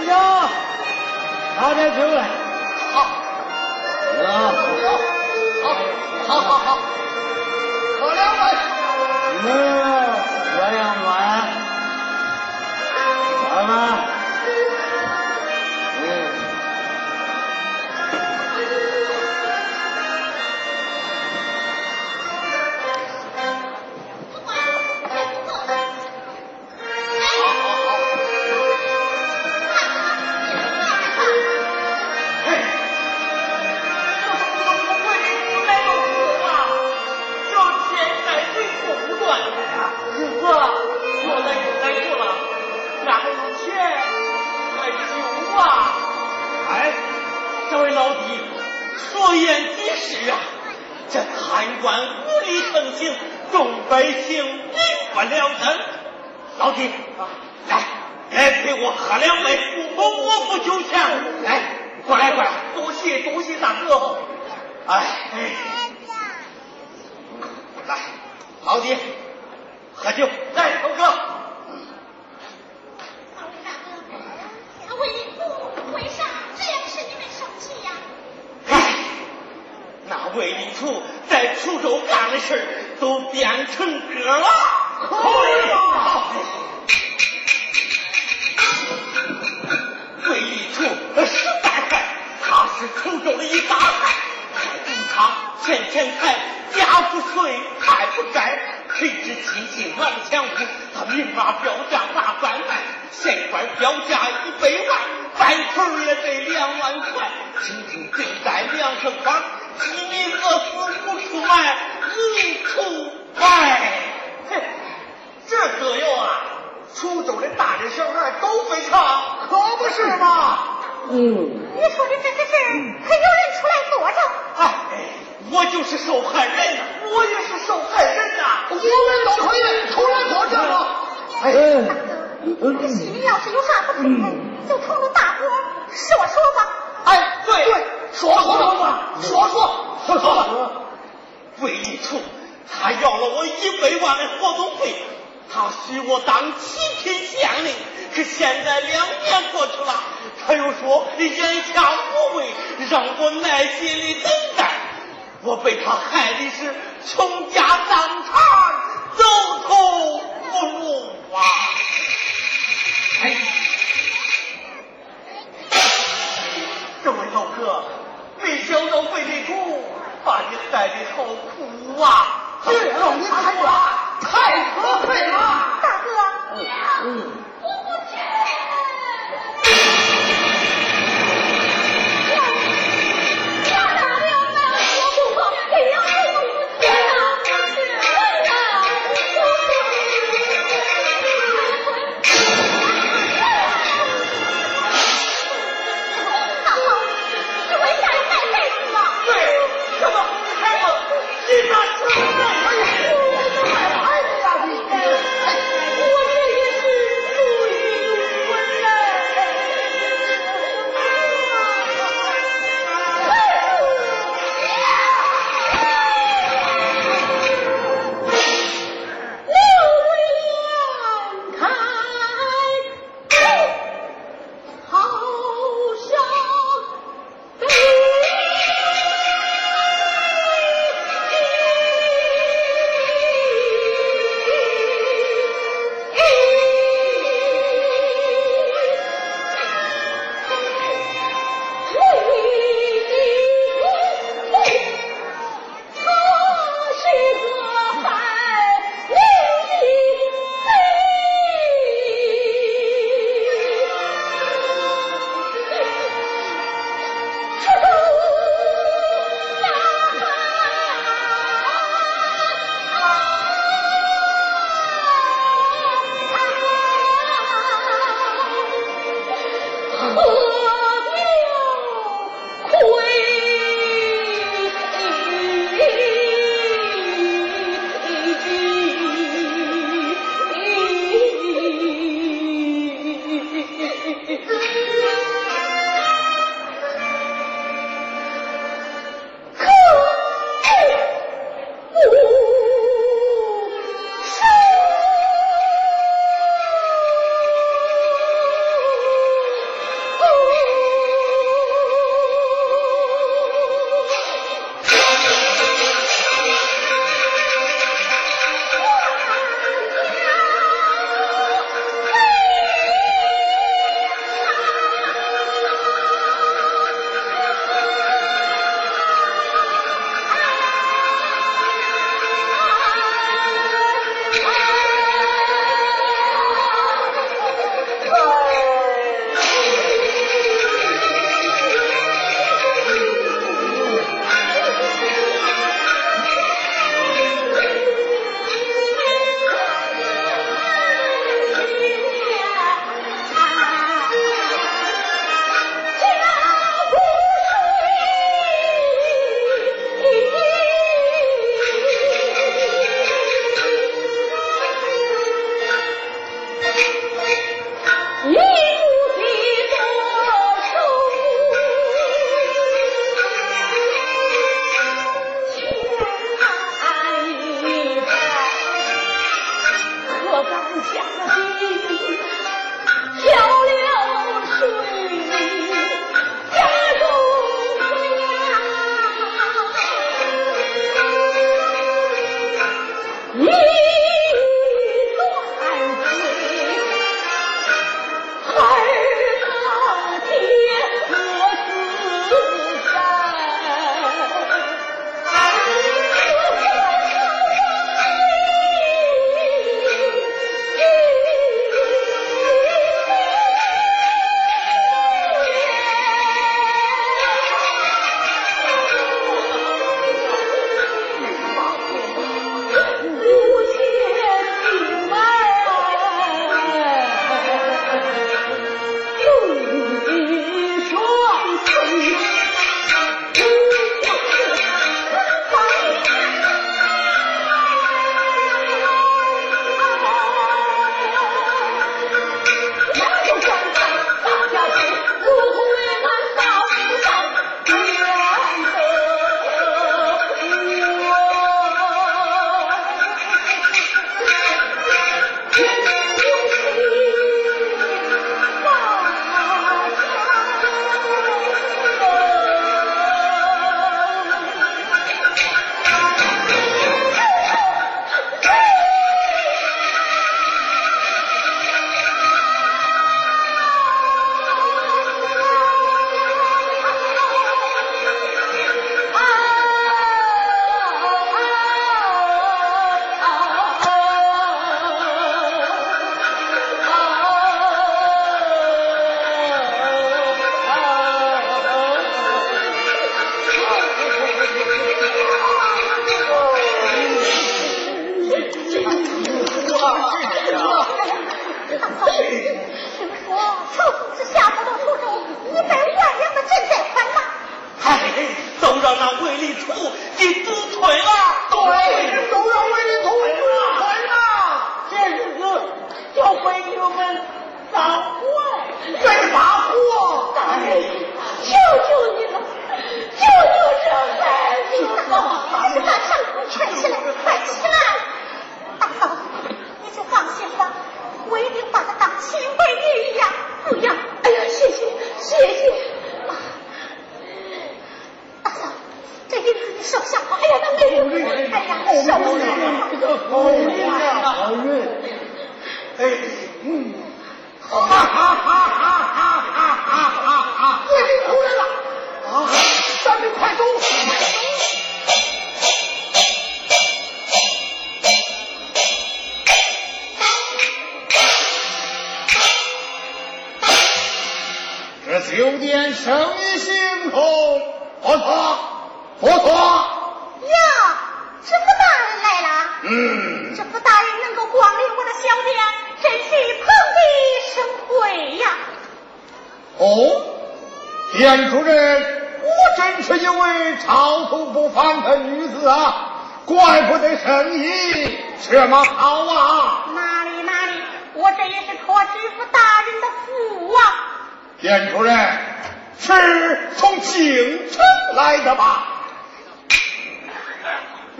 店长，拿点酒来。好。啊。好，好好好。喝两杯。贪官无理横行，众百姓民不聊生。老弟，来来陪我喝两杯，我我不酒钱。来，过来过来，多谢多谢大哥。哎哎，来，老弟，喝酒来，都喝。哥，为啥这样使你们生气呀？哎，那魏令图。滁州干的事都变成歌了。对一出，他实在害，他是滁州的一大害。害得他欠钱财，家不遂，害不灾。谁知亲戚王强屋，他明码标价拿专卖，县官标价一百万，带头也得两万块。清清正在梁城岗。你为何死不出卖，不出卖！嘿，这可要啊！滁州的大人小孩都会唱，可不是吗？嗯，你说的这些事儿，可有人出来作证？哎，我就是受害人呐，我也是受害人呐，我们都可以出来作证啊！哎，大哥，你心里要是有啥不满，就冲着大哥，是我说吧？对对，说说说。说说。说说。说，为一处，他要了我一百万的活动费，他许我当七品县令，可现在两年过去了，他又说。眼下无为，让我耐心的等待，我被他害的是穷家荡产，走投无路啊！哎。老费的珠，把你害的好苦啊！岳老，你看吧，太可恨了，大哥。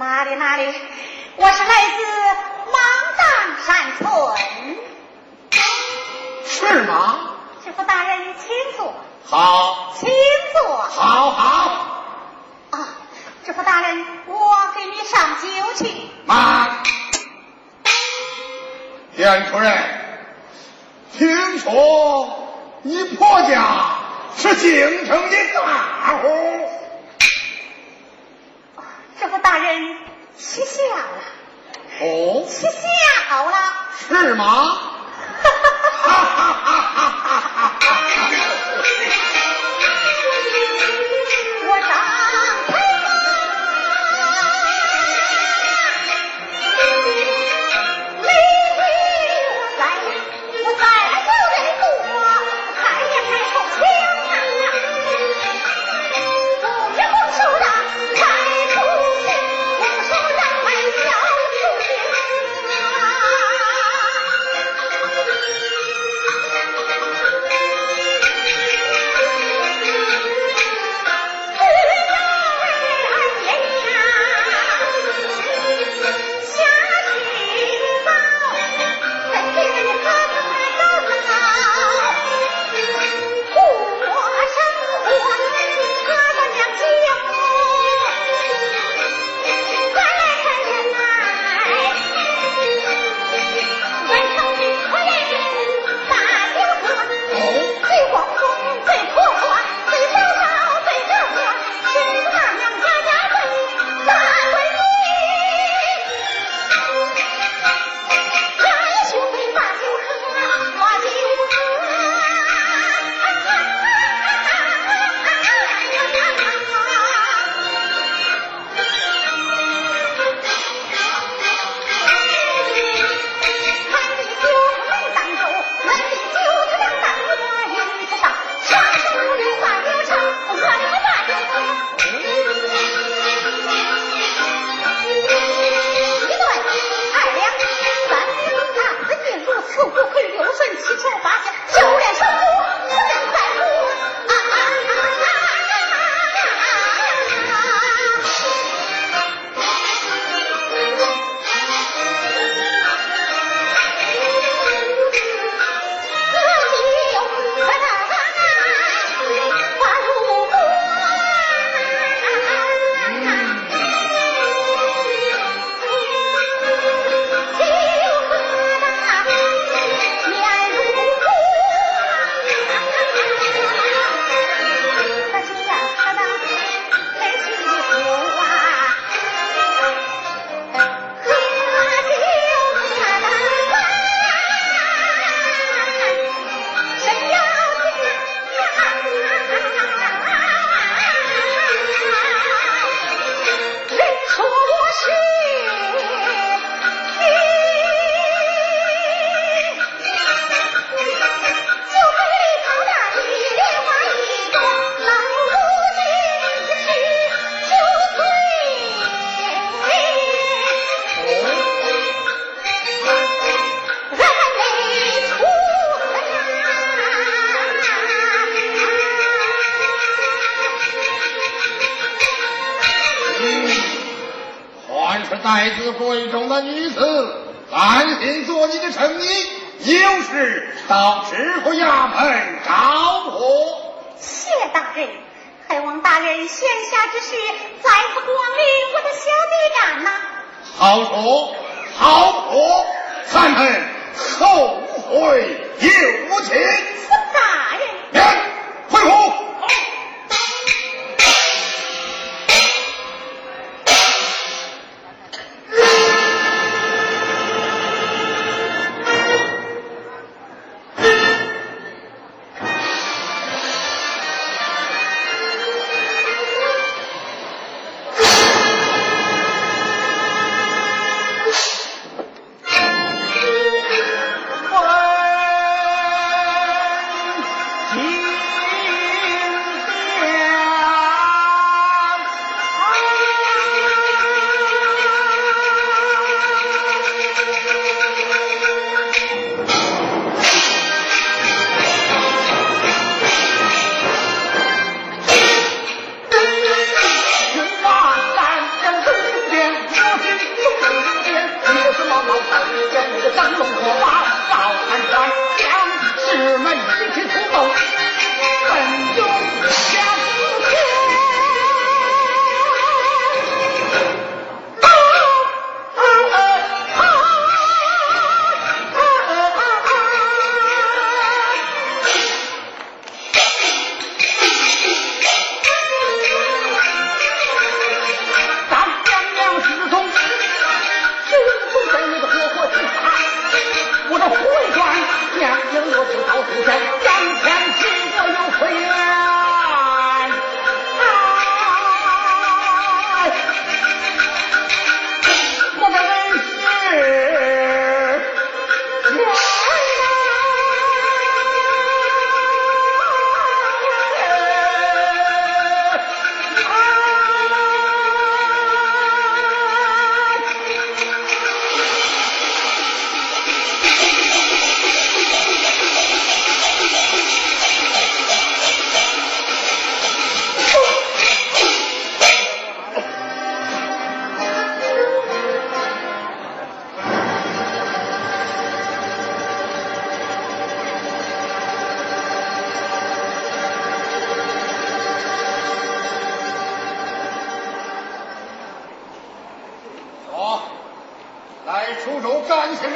哪里哪里，我是来自芒砀山村。是吗？知府大人，请坐。好。请坐。好好。啊，知府大人，我给你上酒去。妈。田夫人，听说你婆家是京城的大户。大人，吃下了。哦，吃下了。是吗？哈哈哈哈哈。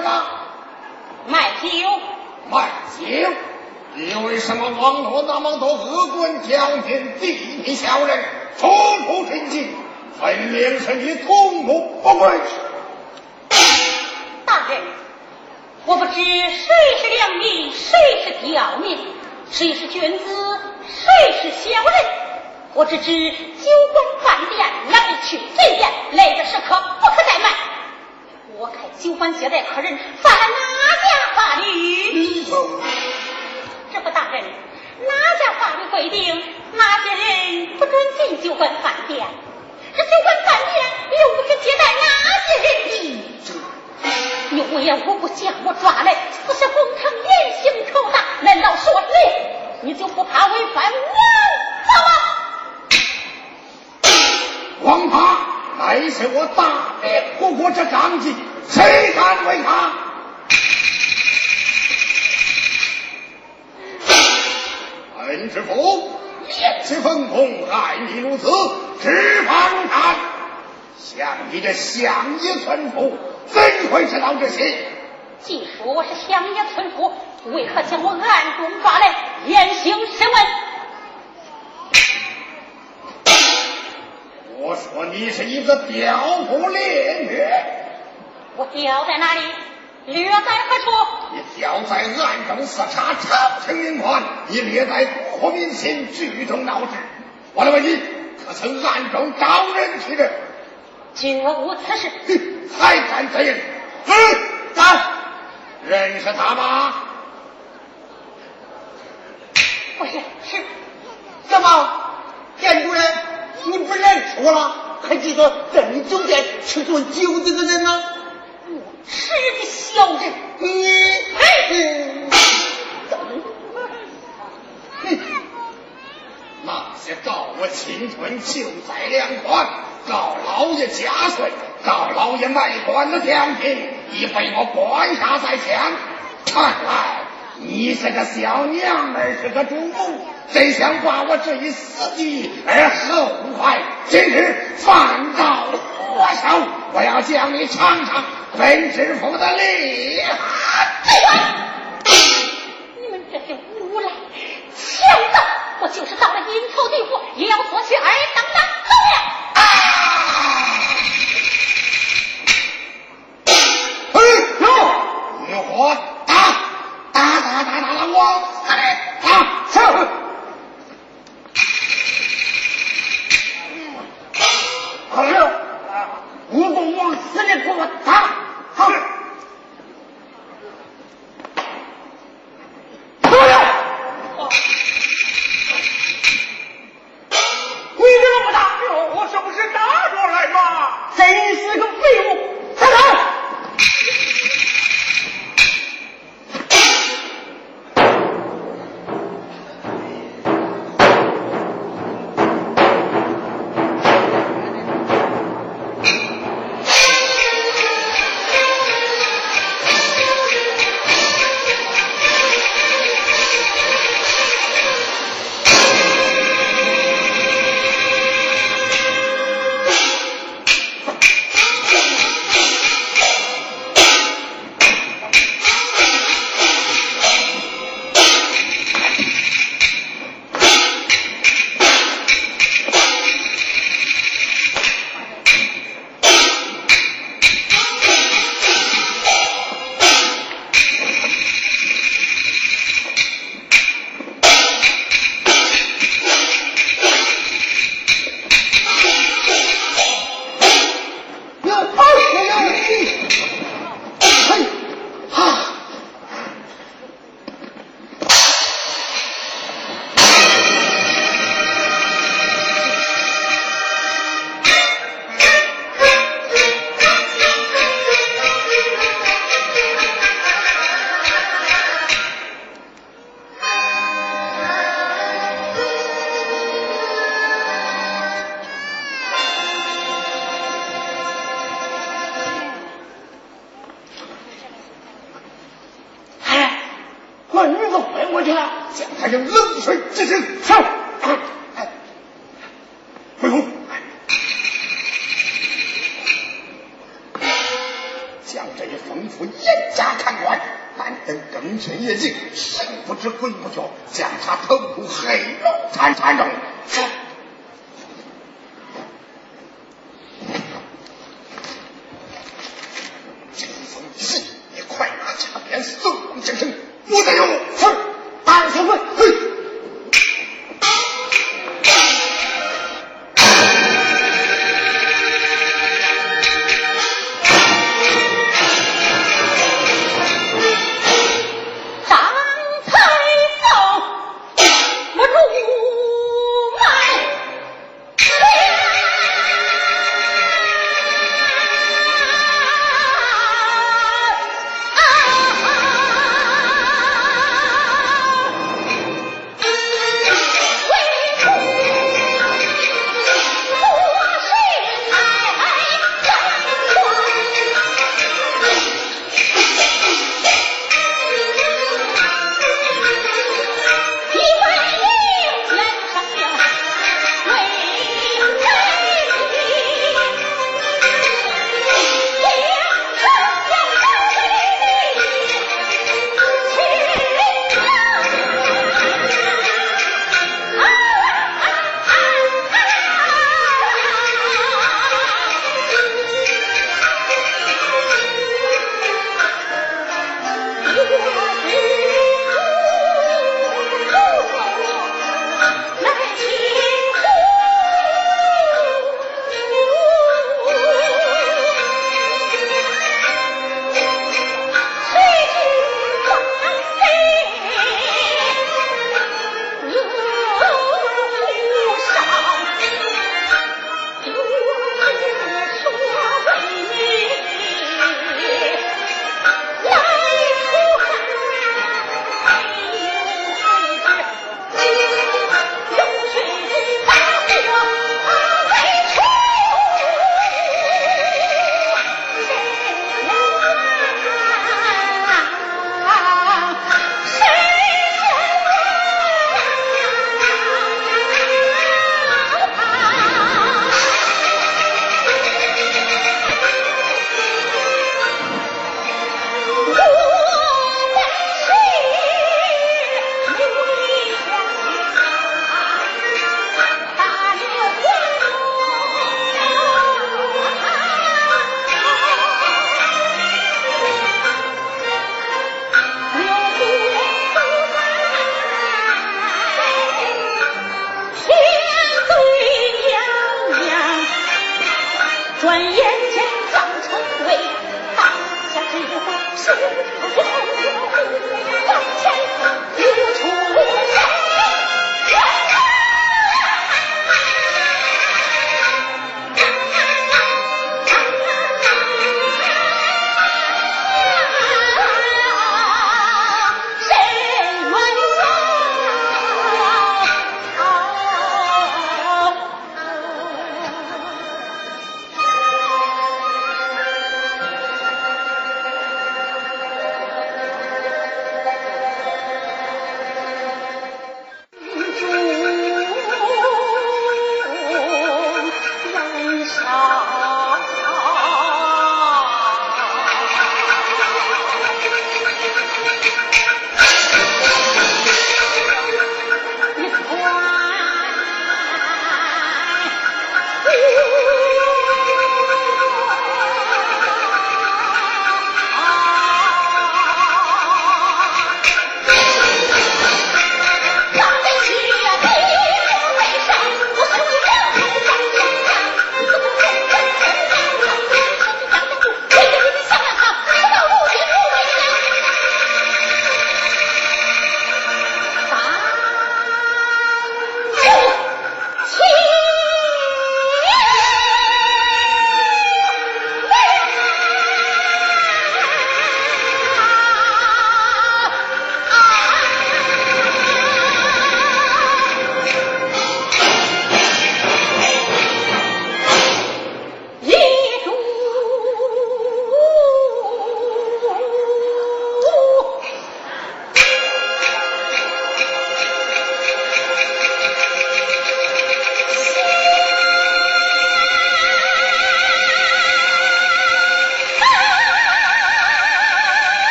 什么？卖酒。卖酒？你为什么网络那么多恶棍挑衅地痞小人，处处听信，分明是你通谋不轨。大人，我不知谁是良民，谁是刁民，谁是君子，谁是小人。我只知酒馆饭店来去贼店，来的时刻不可怠慢。我看酒馆接待客人犯了哪家法律？这不，大人，哪家法律规定哪些人不准进酒馆饭店？这酒馆饭店又不是接待哪些人的？你无缘无故将我抓来，不是公堂严刑拷打，难道说你你就不怕违反王法吗？王法乃是我大灭国国之纲纪，谁敢违他？本知府烈气封公，害你如此，执法如山。像你这乡野村夫，怎会知道这些？既说我是乡野村夫，为何将我暗中抓来严刑审问？我说你是一个刁夫猎虐，我调在哪里？略在何处？你调在暗中视察朝廷命官，你略在国民心，聚众闹事。我来问你，可曾暗中招人去人？绝无此事。哼，还敢贼人？嗯，敢？认识他吗？不是，是。怎么，店主任，你不认识我了？还记得在你酒店吃顿酒这个人吗？是个小人，你哎，哼，那些告我侵吞就在两款，告老爷加税，告老爷卖官的挑剔，已被我关下在前。看来你是个小娘们，是个主母，真想把我这一死地而后快。今日饭到火烧，我要叫你尝尝。本知府的厉害！你们这些无赖强盗！我就是到了阴曹地府，也要夺取二当当走了！我严加看管，但得更深夜静，神不知鬼不觉，将他投入黑龙潭潭中。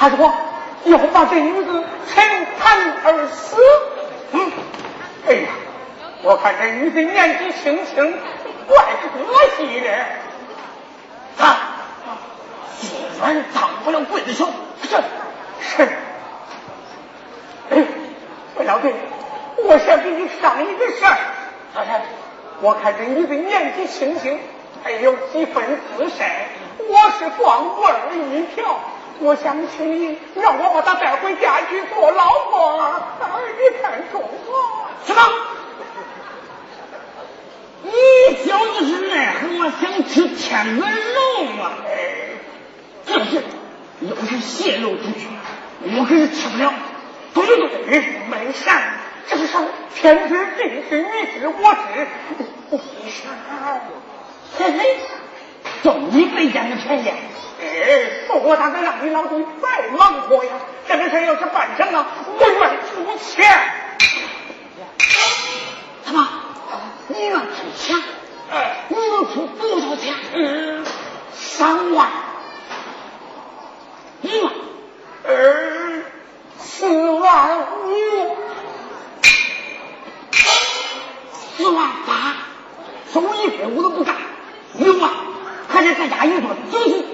他说要把这女子沉潭而死。嗯，哎呀，我看这女子年纪轻轻，怪可惜的。啊，心软当不了鬼子手。是是。哎，魏老弟，我想给你商一个事儿。老陈，我看这女子年纪轻轻，还有几分姿色，我是光棍儿一条。我想请你让我把她带回家去做老婆，你看中吗？什么？你小子是奈何我想吃天鹅肉吗？这是，要是泄露出去，我可是吃不了。对对对，没啥，这是啥？天知地知，你知我知，没啥。嘿嘿，就你没占的便宜。哎，不过大哥让你老公再忙活呀！这个事要是办成了，我愿出钱。怎么？你愿出钱？哎，你能出多少钱？嗯，三万。一万。呃，四万五。四万八。收一分我都不干。六万，还得再加一顿酒席。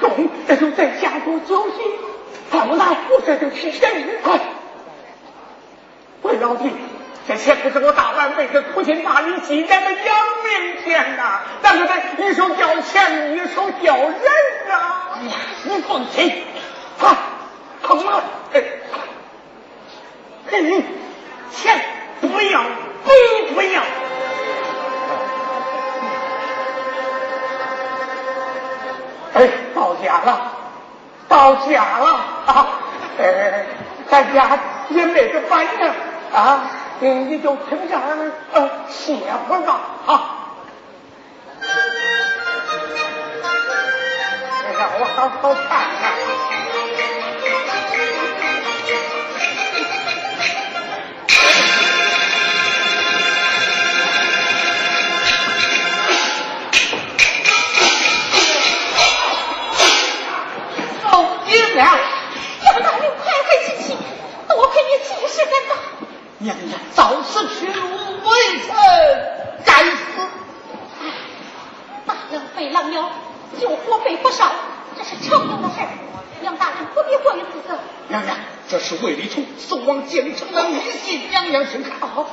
中，这就在家做酒席，咱们拿不这就去钱快，喂老弟，这钱可是我大半辈子苦心大力积攒的养命钱呐，咱可得一手交钱，一手交人呐。哎呀，你放心，快，come on，哎，家了啊！呃，在家也没个反应啊，你就停这儿呃歇会儿吧啊！让我好好看。这是魏礼通送往京城的密信，娘娘请看。哦。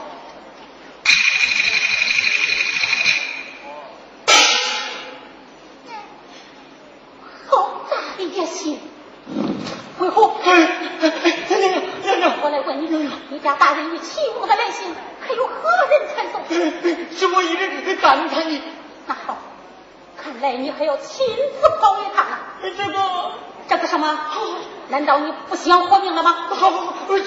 好大的一信！为何？娘娘，娘娘，我来问你，你家大人与齐母的来信，可有何人传送？是我一人感叹的。那好，看来你还要亲自跑一趟啊！这个，这个什么？难道你不想活命了吗？好，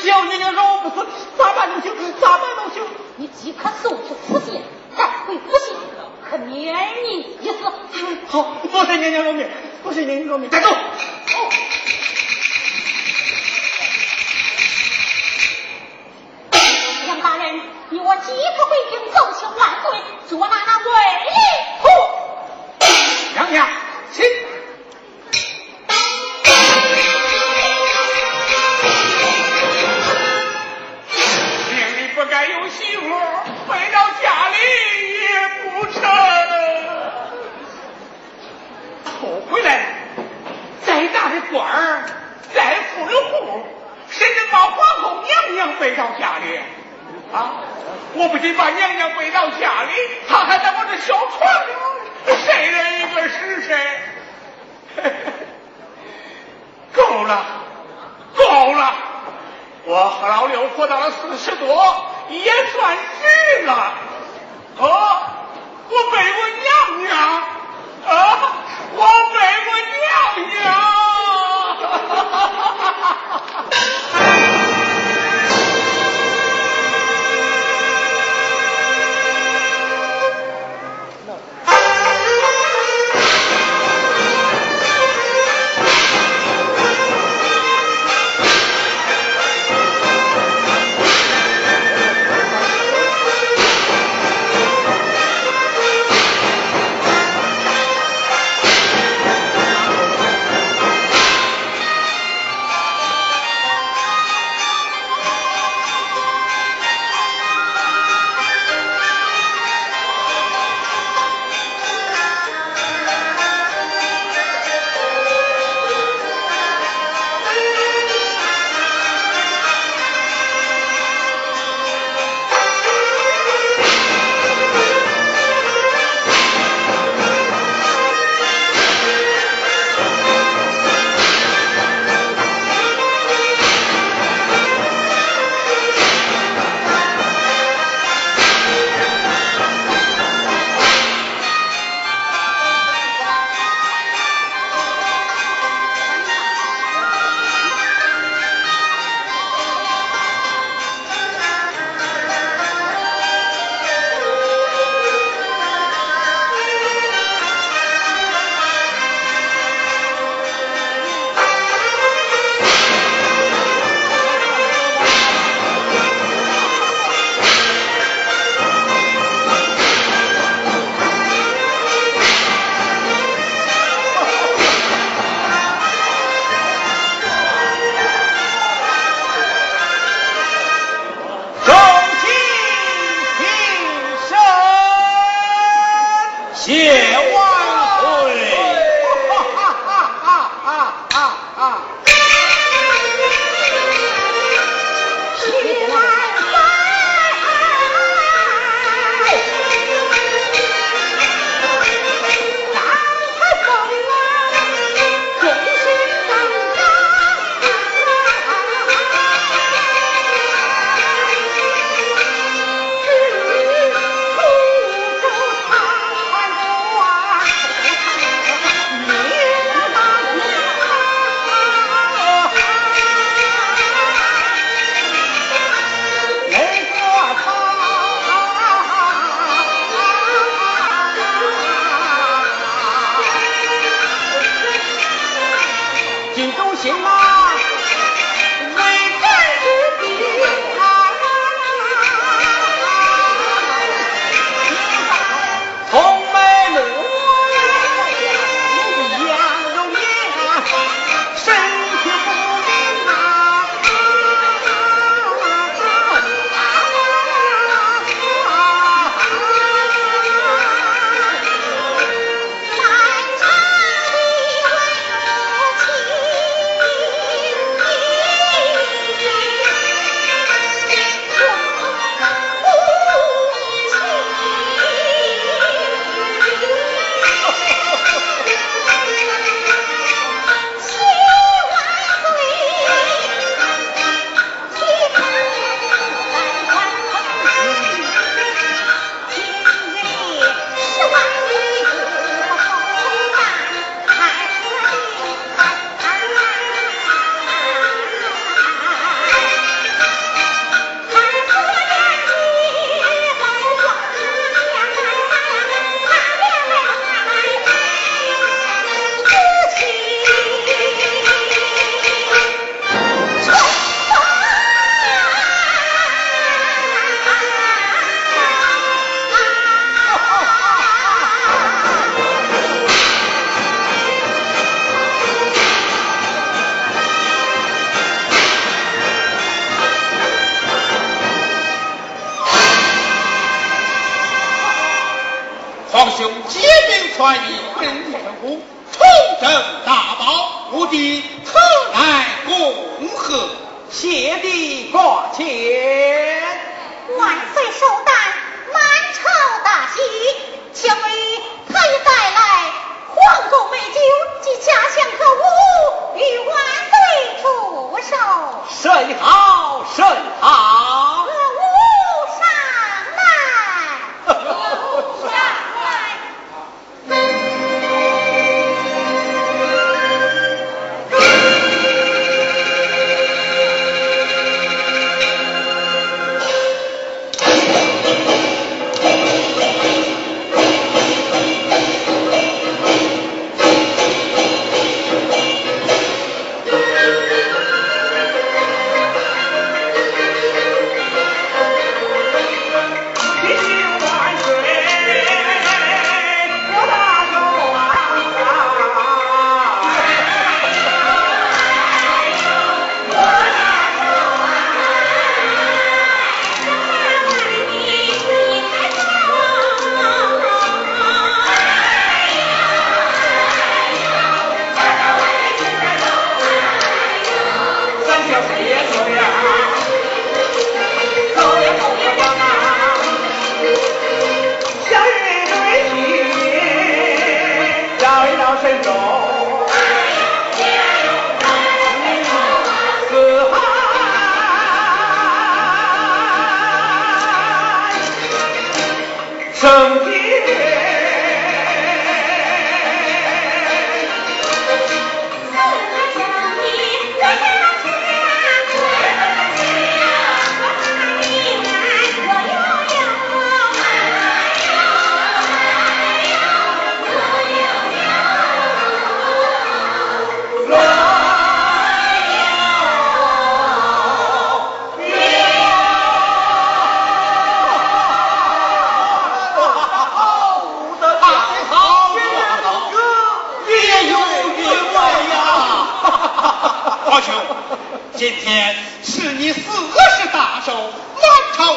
只要娘娘饶我不死，咋办都行，咋办都行。你即刻送去府县，带回府县，可免你一死。好，多谢娘娘饶命，多谢娘娘饶命。带走。杨大人，你我即刻回京奏请万岁，捉拿那魏礼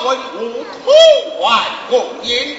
文武同欢共饮，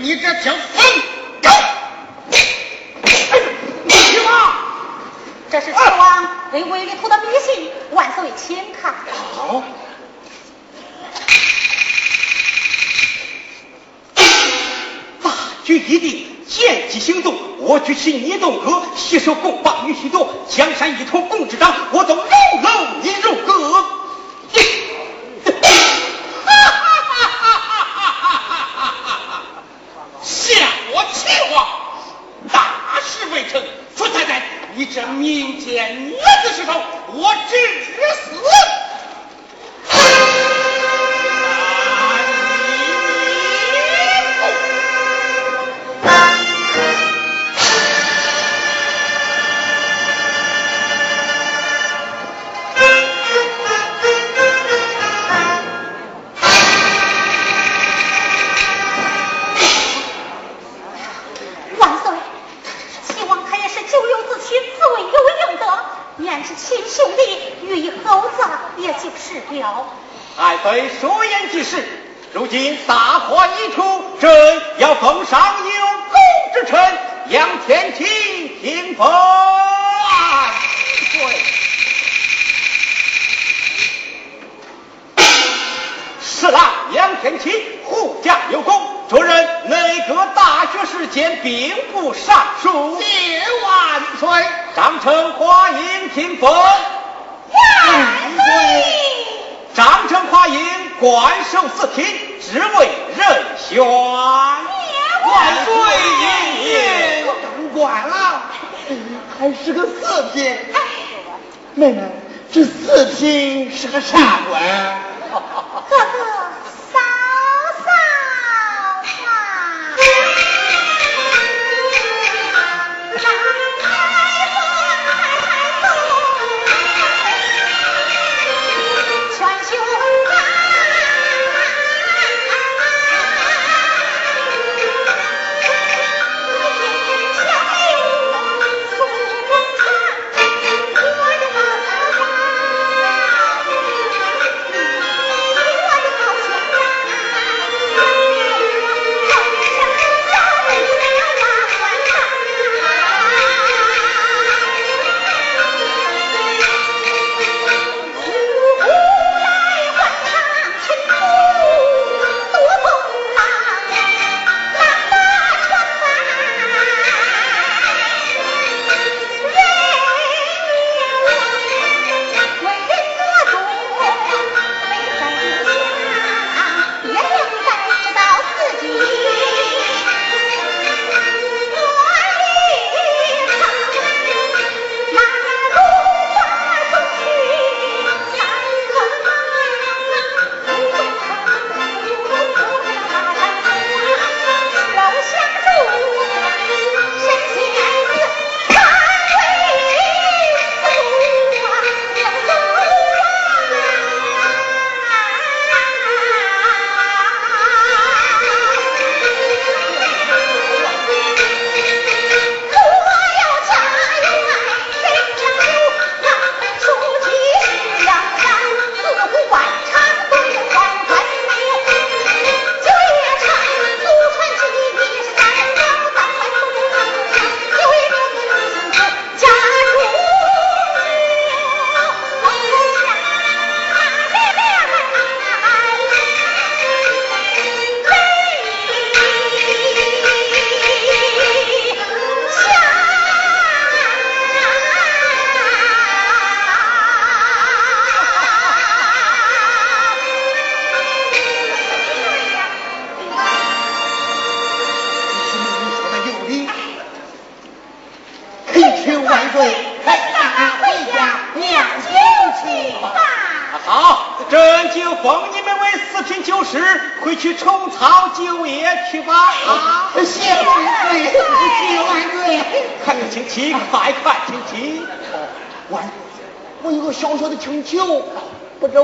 你这条疯狗！你去吧。这是秦王给卫立图的密信，万岁，请看。好。大局已定，见机行动。我举起你动阁，携手共霸玉虚洞，江山一统共执掌，我等搂搂你入。成华英听风。万岁！张成华英官守四品，职位任选。万岁爷爷，当官了，还是个四品。妹妹，这四品是个啥官？哥哥，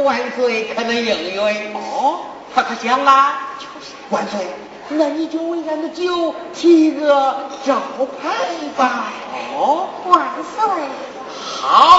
万岁可能应允。哦，他可想啊，就是万岁，那你就为俺的酒提个招牌吧。哦，万岁。好。